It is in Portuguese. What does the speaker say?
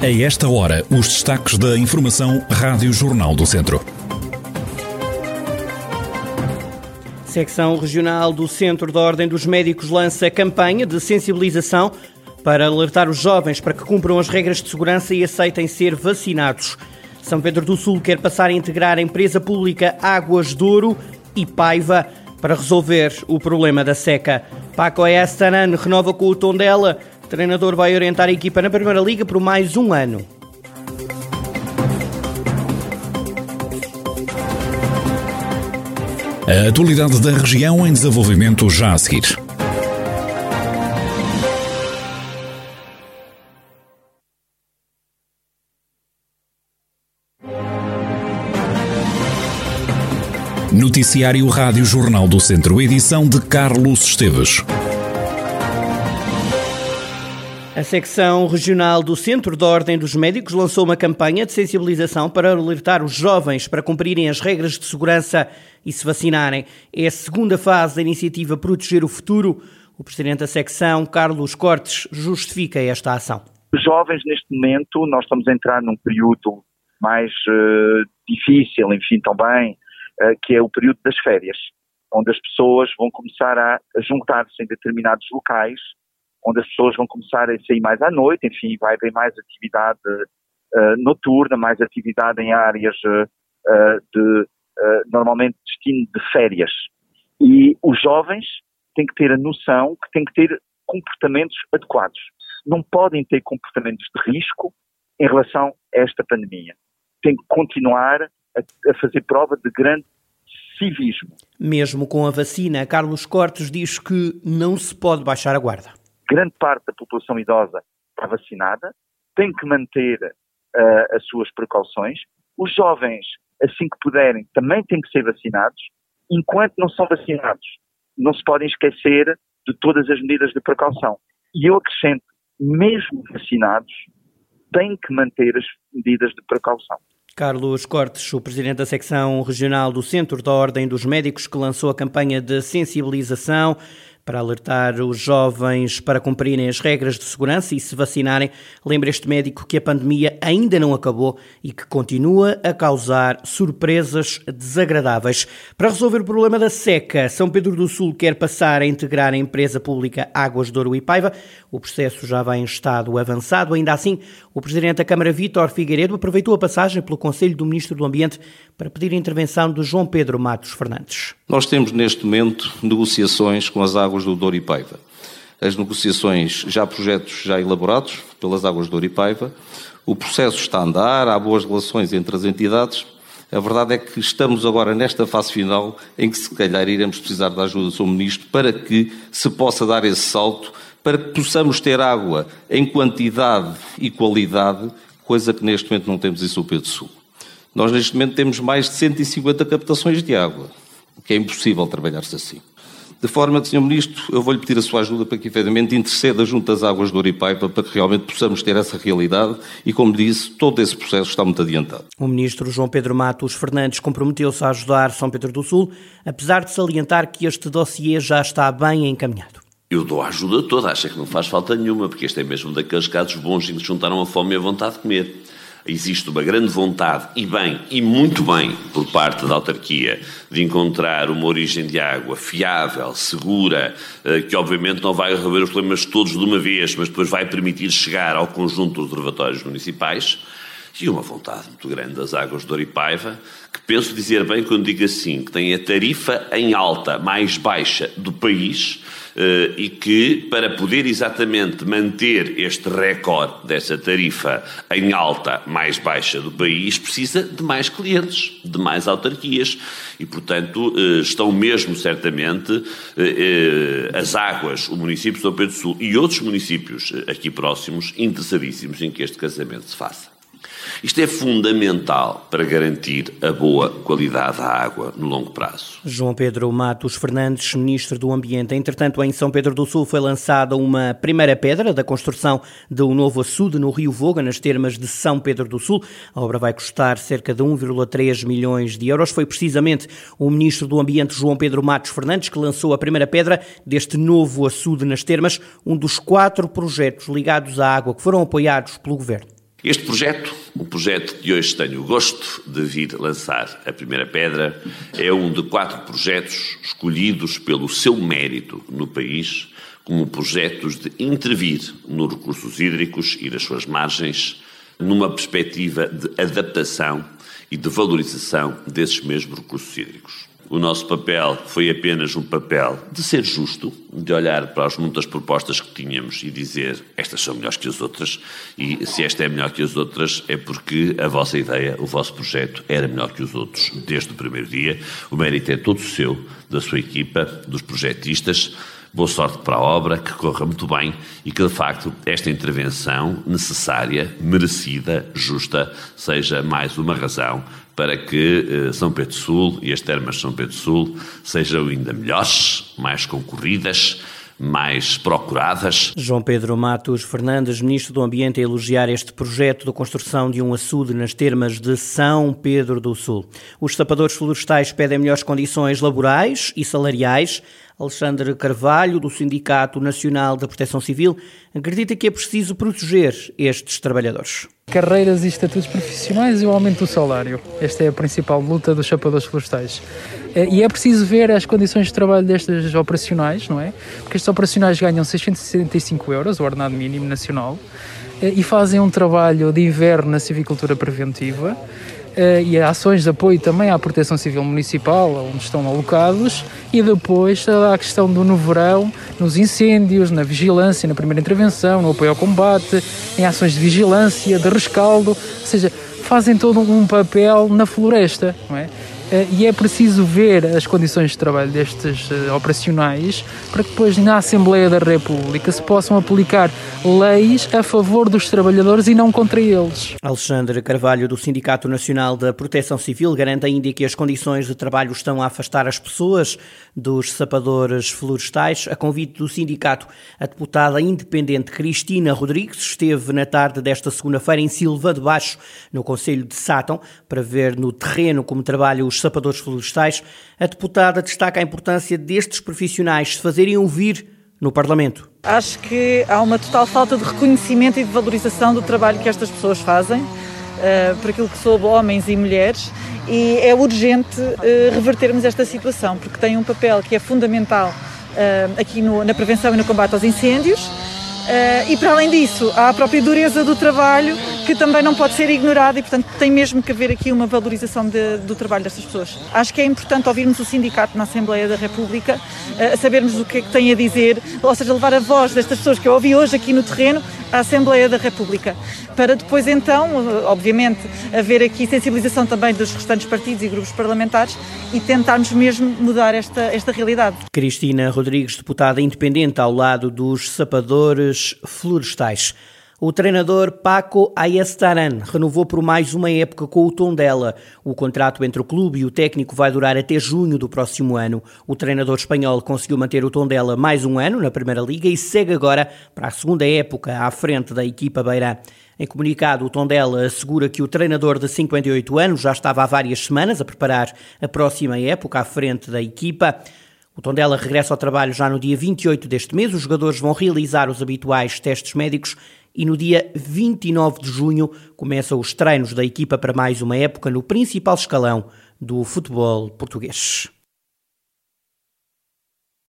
A esta hora, os destaques da Informação Rádio Jornal do Centro. Secção Regional do Centro da Ordem dos Médicos lança campanha de sensibilização para alertar os jovens para que cumpram as regras de segurança e aceitem ser vacinados. São Pedro do Sul quer passar a integrar a empresa pública Águas Douro e Paiva para resolver o problema da seca. Paco Estanan renova com o tom dela. O treinador vai orientar a equipa na Primeira Liga por mais um ano. A atualidade da região em desenvolvimento já a seguir. Noticiário Rádio Jornal do Centro, edição de Carlos Esteves. A secção regional do Centro da Ordem dos Médicos lançou uma campanha de sensibilização para alertar os jovens para cumprirem as regras de segurança e se vacinarem. É a segunda fase da iniciativa Proteger o Futuro. O presidente da secção, Carlos Cortes, justifica esta ação. Os jovens, neste momento, nós estamos a entrar num período mais uh, difícil, enfim, também eh, que é o período das férias, onde as pessoas vão começar a juntar-se em determinados locais, onde as pessoas vão começar a sair mais à noite, enfim, vai haver mais atividade uh, noturna, mais atividade em áreas uh, de, uh, normalmente, destino de férias. E os jovens têm que ter a noção que têm que ter comportamentos adequados. Não podem ter comportamentos de risco em relação a esta pandemia. Têm que continuar a, a fazer prova de grande civismo. Mesmo com a vacina, Carlos Cortes diz que não se pode baixar a guarda. Grande parte da população idosa está vacinada, tem que manter uh, as suas precauções. Os jovens, assim que puderem, também têm que ser vacinados. Enquanto não são vacinados, não se podem esquecer de todas as medidas de precaução. E eu acrescento, mesmo vacinados, têm que manter as medidas de precaução. Carlos Cortes, o presidente da secção regional do Centro da Ordem dos Médicos, que lançou a campanha de sensibilização para alertar os jovens para cumprirem as regras de segurança e se vacinarem. Lembra este médico que a pandemia ainda não acabou e que continua a causar surpresas desagradáveis. Para resolver o problema da seca, São Pedro do Sul quer passar a integrar a empresa pública Águas Douro e Paiva. O processo já vai em estado avançado. Ainda assim, o presidente da Câmara, Vítor Figueiredo, aproveitou a passagem pelo Conselho do Ministro do Ambiente para pedir a intervenção de João Pedro Matos Fernandes. Nós temos neste momento negociações com as águas do Douro e Paiva. As negociações, já projetos já elaborados pelas águas do Douro e Paiva. O processo está a andar, há boas relações entre as entidades. A verdade é que estamos agora nesta fase final em que se calhar iremos precisar da ajuda do Sr. Ministro para que se possa dar esse salto, para que possamos ter água em quantidade e qualidade, coisa que neste momento não temos em São Pedro Sul. Nós neste momento temos mais de 150 captações de água que é impossível trabalhar-se assim. De forma que, Sr. Ministro, eu vou-lhe pedir a sua ajuda para que, efetivamente, interceda junto às águas do Ouripaipa para que realmente possamos ter essa realidade e, como disse, todo esse processo está muito adiantado. O Ministro João Pedro Matos Fernandes comprometeu-se a ajudar São Pedro do Sul, apesar de salientar que este dossiê já está bem encaminhado. Eu dou a ajuda toda, acho que não faz falta nenhuma, porque este é mesmo daqueles casos bons em que juntaram a fome e a vontade de comer existe uma grande vontade, e bem, e muito bem, por parte da autarquia, de encontrar uma origem de água fiável, segura, eh, que obviamente não vai resolver os problemas todos de uma vez, mas depois vai permitir chegar ao conjunto dos reservatórios municipais, e uma vontade muito grande das águas de Oripaiva, que penso dizer bem quando digo assim, que tem a tarifa em alta mais baixa do país, eh, e que, para poder exatamente manter este recorde dessa tarifa em alta mais baixa do país, precisa de mais clientes, de mais autarquias. E, portanto, eh, estão mesmo certamente eh, as águas, o município de São Pedro do Sul e outros municípios aqui próximos interessadíssimos em que este casamento se faça. Isto é fundamental para garantir a boa qualidade da água no longo prazo. João Pedro Matos Fernandes, Ministro do Ambiente. Entretanto, em São Pedro do Sul foi lançada uma primeira pedra da construção de um novo açude no Rio Voga, nas termas de São Pedro do Sul. A obra vai custar cerca de 1,3 milhões de euros. Foi precisamente o Ministro do Ambiente, João Pedro Matos Fernandes, que lançou a primeira pedra deste novo açude nas termas, um dos quatro projetos ligados à água que foram apoiados pelo Governo. Este projeto, o projeto de hoje tenho o gosto de vir lançar a primeira pedra, é um de quatro projetos escolhidos pelo seu mérito no país como projetos de intervir nos recursos hídricos e das suas margens, numa perspectiva de adaptação e de valorização desses mesmos recursos hídricos. O nosso papel foi apenas um papel de ser justo, de olhar para as muitas propostas que tínhamos e dizer estas são melhores que as outras, e se esta é melhor que as outras é porque a vossa ideia, o vosso projeto era melhor que os outros desde o primeiro dia. O mérito é todo seu, da sua equipa, dos projetistas. Boa sorte para a obra, que corra muito bem e que, de facto, esta intervenção necessária, merecida, justa, seja mais uma razão para que eh, São Pedro Sul e as termas de São Pedro Sul sejam ainda melhores, mais concorridas, mais procuradas. João Pedro Matos Fernandes, Ministro do Ambiente, a elogiar este projeto de construção de um açude nas termas de São Pedro do Sul. Os sapadores florestais pedem melhores condições laborais e salariais. Alexandre Carvalho, do Sindicato Nacional da Proteção Civil, acredita que é preciso proteger estes trabalhadores. Carreiras e estatutos profissionais e o aumento do salário. Esta é a principal luta dos chapadores florestais. É, e é preciso ver as condições de trabalho destes operacionais, não é? Porque estes operacionais ganham 665 euros, o ordenado mínimo nacional, é, e fazem um trabalho de inverno na civicultura preventiva e ações de apoio também à proteção civil municipal, onde estão alocados, e depois a questão do no verão, nos incêndios, na vigilância, na primeira intervenção, no apoio ao combate, em ações de vigilância, de rescaldo, ou seja, fazem todo um papel na floresta, não é? Eh, e é preciso ver as condições de trabalho destes uh, operacionais para que depois na Assembleia da República se possam aplicar leis a favor dos trabalhadores e não contra eles. Alexandre Carvalho, do Sindicato Nacional da Proteção Civil, garante ainda que as condições de trabalho estão a afastar as pessoas dos sapadores florestais. A convite do sindicato, a deputada independente Cristina Rodrigues esteve na tarde desta segunda-feira em Silva de Baixo, no Conselho de Sátão, para ver no terreno como trabalham os sapadores florestais, a deputada destaca a importância destes profissionais se fazerem ouvir no Parlamento. Acho que há uma total falta de reconhecimento e de valorização do trabalho que estas pessoas fazem, uh, por aquilo que sou homens e mulheres, e é urgente uh, revertermos esta situação, porque tem um papel que é fundamental uh, aqui no, na prevenção e no combate aos incêndios. e para além disso, há a própria dureza do trabalho que também não pode ser ignorado e, portanto, tem mesmo que haver aqui uma valorização de, do trabalho destas pessoas. Acho que é importante ouvirmos o sindicato na Assembleia da República, uh, sabermos o que é que tem a dizer, ou seja, levar a voz destas pessoas que eu ouvi hoje aqui no terreno à Assembleia da República, para depois então, uh, obviamente, haver aqui sensibilização também dos restantes partidos e grupos parlamentares e tentarmos mesmo mudar esta, esta realidade. Cristina Rodrigues, deputada independente ao lado dos sapadores florestais. O treinador Paco Ayestaran renovou por mais uma época com o Tondela. O contrato entre o clube e o técnico vai durar até junho do próximo ano. O treinador espanhol conseguiu manter o Tondela mais um ano na Primeira Liga e segue agora para a segunda época à frente da equipa beirã. Em comunicado, o Tondela assegura que o treinador de 58 anos já estava há várias semanas a preparar a próxima época à frente da equipa. O Tondela regressa ao trabalho já no dia 28 deste mês. Os jogadores vão realizar os habituais testes médicos e no dia 29 de junho começam os treinos da equipa para mais uma época no principal escalão do futebol português.